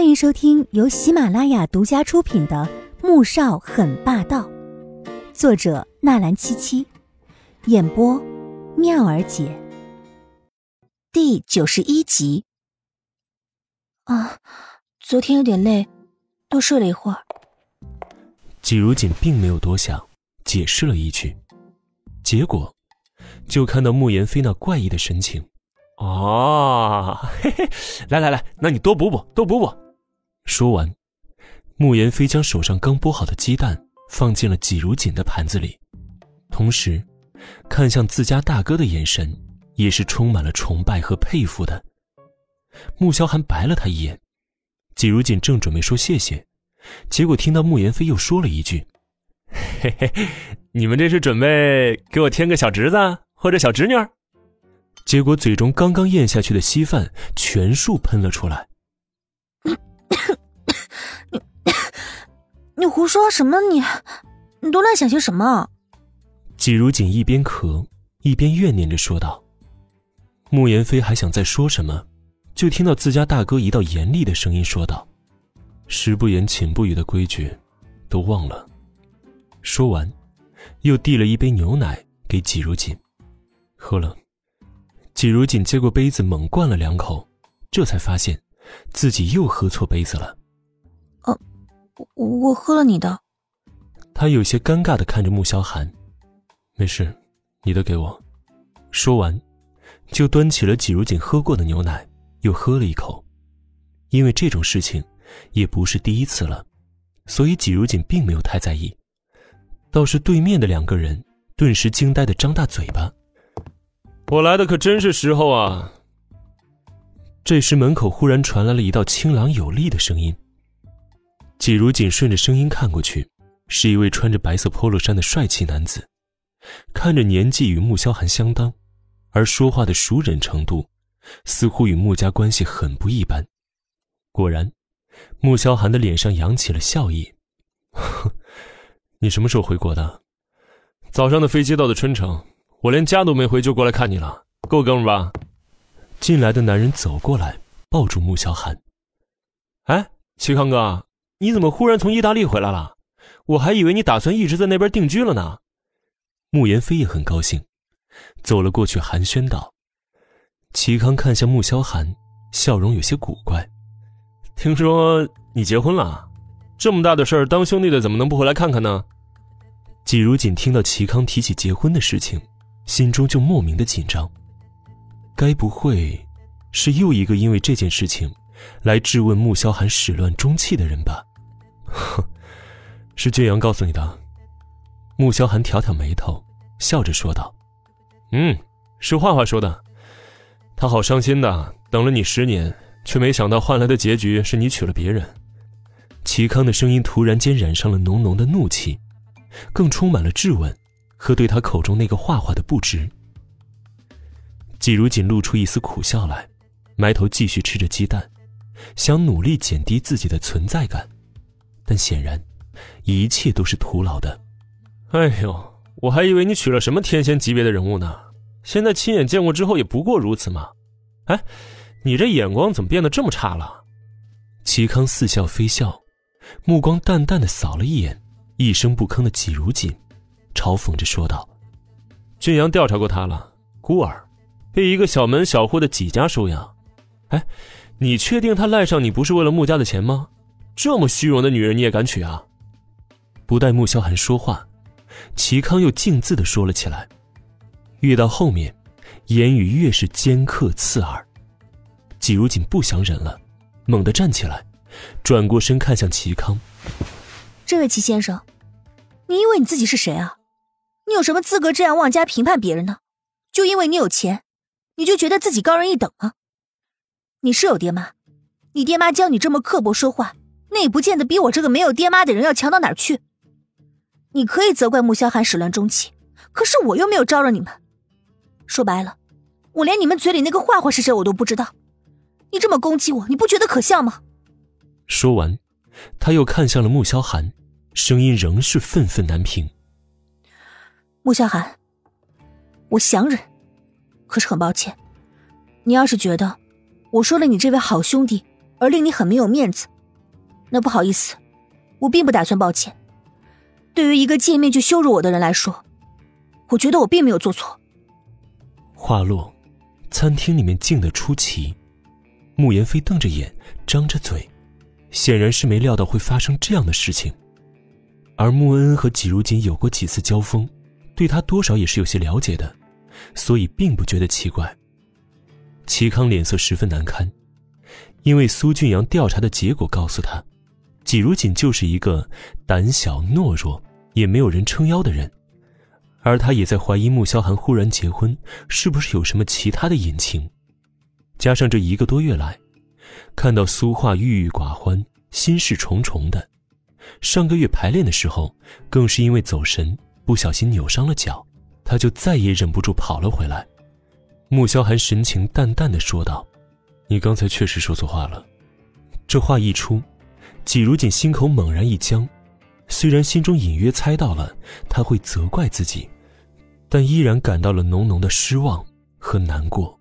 欢迎收听由喜马拉雅独家出品的《穆少很霸道》，作者纳兰七七，演播妙儿姐。第九十一集。啊，昨天有点累，多睡了一会儿。季如锦并没有多想，解释了一句，结果就看到慕言飞那怪异的神情。哦，嘿嘿，来来来，那你多补补，多补补。说完，慕言飞将手上刚剥好的鸡蛋放进了季如锦的盘子里，同时，看向自家大哥的眼神也是充满了崇拜和佩服的。穆萧寒白了他一眼，季如锦正准备说谢谢，结果听到慕言飞又说了一句：“嘿嘿，你们这是准备给我添个小侄子或者小侄女？”结果嘴中刚刚咽下去的稀饭全数喷了出来。你你胡说什么？你你都乱想些什么？季如锦一边咳一边怨念着说道。慕言飞还想再说什么，就听到自家大哥一道严厉的声音说道：“食不言，寝不语的规矩，都忘了。”说完，又递了一杯牛奶给季如锦，喝了。季如锦接过杯子，猛灌了两口，这才发现，自己又喝错杯子了。哦，我我喝了你的。他有些尴尬的看着穆萧寒，没事，你的给我。说完，就端起了季如锦喝过的牛奶，又喝了一口。因为这种事情，也不是第一次了，所以季如锦并没有太在意。倒是对面的两个人，顿时惊呆的张大嘴巴。我来的可真是时候啊！这时门口忽然传来了一道清朗有力的声音。季如锦顺着声音看过去，是一位穿着白色 polo 衫的帅气男子，看着年纪与穆萧寒相当，而说话的熟人程度，似乎与穆家关系很不一般。果然，穆萧寒的脸上扬起了笑意。你什么时候回国的？早上的飞机到的春城。我连家都没回就过来看你了，够哥们吧？进来的男人走过来，抱住穆萧寒。哎，齐康哥，你怎么忽然从意大利回来了？我还以为你打算一直在那边定居了呢。穆言飞也很高兴，走了过去寒暄道。齐康看向穆萧寒，笑容有些古怪。听说你结婚了？这么大的事儿，当兄弟的怎么能不回来看看呢？季如锦听到齐康提起结婚的事情。心中就莫名的紧张，该不会是又一个因为这件事情来质问穆萧寒始乱终弃的人吧？哼，是俊阳告诉你的。穆萧寒挑挑眉头，笑着说道：“嗯，是画画说的。他好伤心的，等了你十年，却没想到换来的结局是你娶了别人。”齐康的声音突然间染上了浓浓的怒气，更充满了质问。和对他口中那个画画的不值，季如锦露出一丝苦笑来，埋头继续吃着鸡蛋，想努力减低自己的存在感，但显然，一切都是徒劳的。哎呦，我还以为你娶了什么天仙级别的人物呢，现在亲眼见过之后也不过如此嘛。哎，你这眼光怎么变得这么差了？齐康似笑非笑，目光淡淡的扫了一眼一声不吭的季如锦。嘲讽着说道：“俊阳调查过他了，孤儿，被一个小门小户的几家收养。哎，你确定他赖上你不是为了穆家的钱吗？这么虚荣的女人你也敢娶啊？”不待穆萧寒说话，齐康又径自的说了起来，越到后面，言语越是尖刻刺耳。季如锦不想忍了，猛地站起来，转过身看向齐康：“这位齐先生，你以为你自己是谁啊？”你有什么资格这样妄加评判别人呢？就因为你有钱，你就觉得自己高人一等吗？你是有爹妈，你爹妈教你这么刻薄说话，那也不见得比我这个没有爹妈的人要强到哪儿去。你可以责怪穆萧寒始乱终弃，可是我又没有招惹你们。说白了，我连你们嘴里那个坏话是谁我都不知道。你这么攻击我，你不觉得可笑吗？说完，他又看向了穆萧寒，声音仍是愤愤难平。穆萧寒，我想忍，可是很抱歉，你要是觉得我说了你这位好兄弟而令你很没有面子，那不好意思，我并不打算抱歉。对于一个见面就羞辱我的人来说，我觉得我并没有做错。话落，餐厅里面静得出奇。穆言飞瞪着眼，张着嘴，显然是没料到会发生这样的事情。而穆恩恩和季如锦有过几次交锋，对他多少也是有些了解的，所以并不觉得奇怪。齐康脸色十分难堪，因为苏俊阳调查的结果告诉他，季如锦就是一个胆小懦弱。也没有人撑腰的人，而他也在怀疑穆萧寒忽然结婚是不是有什么其他的隐情。加上这一个多月来，看到苏画郁郁寡欢、心事重重的，上个月排练的时候，更是因为走神不小心扭伤了脚，他就再也忍不住跑了回来。穆萧寒神情淡淡的说道：“你刚才确实说错话了。”这话一出，季如锦心口猛然一僵。虽然心中隐约猜到了他会责怪自己，但依然感到了浓浓的失望和难过。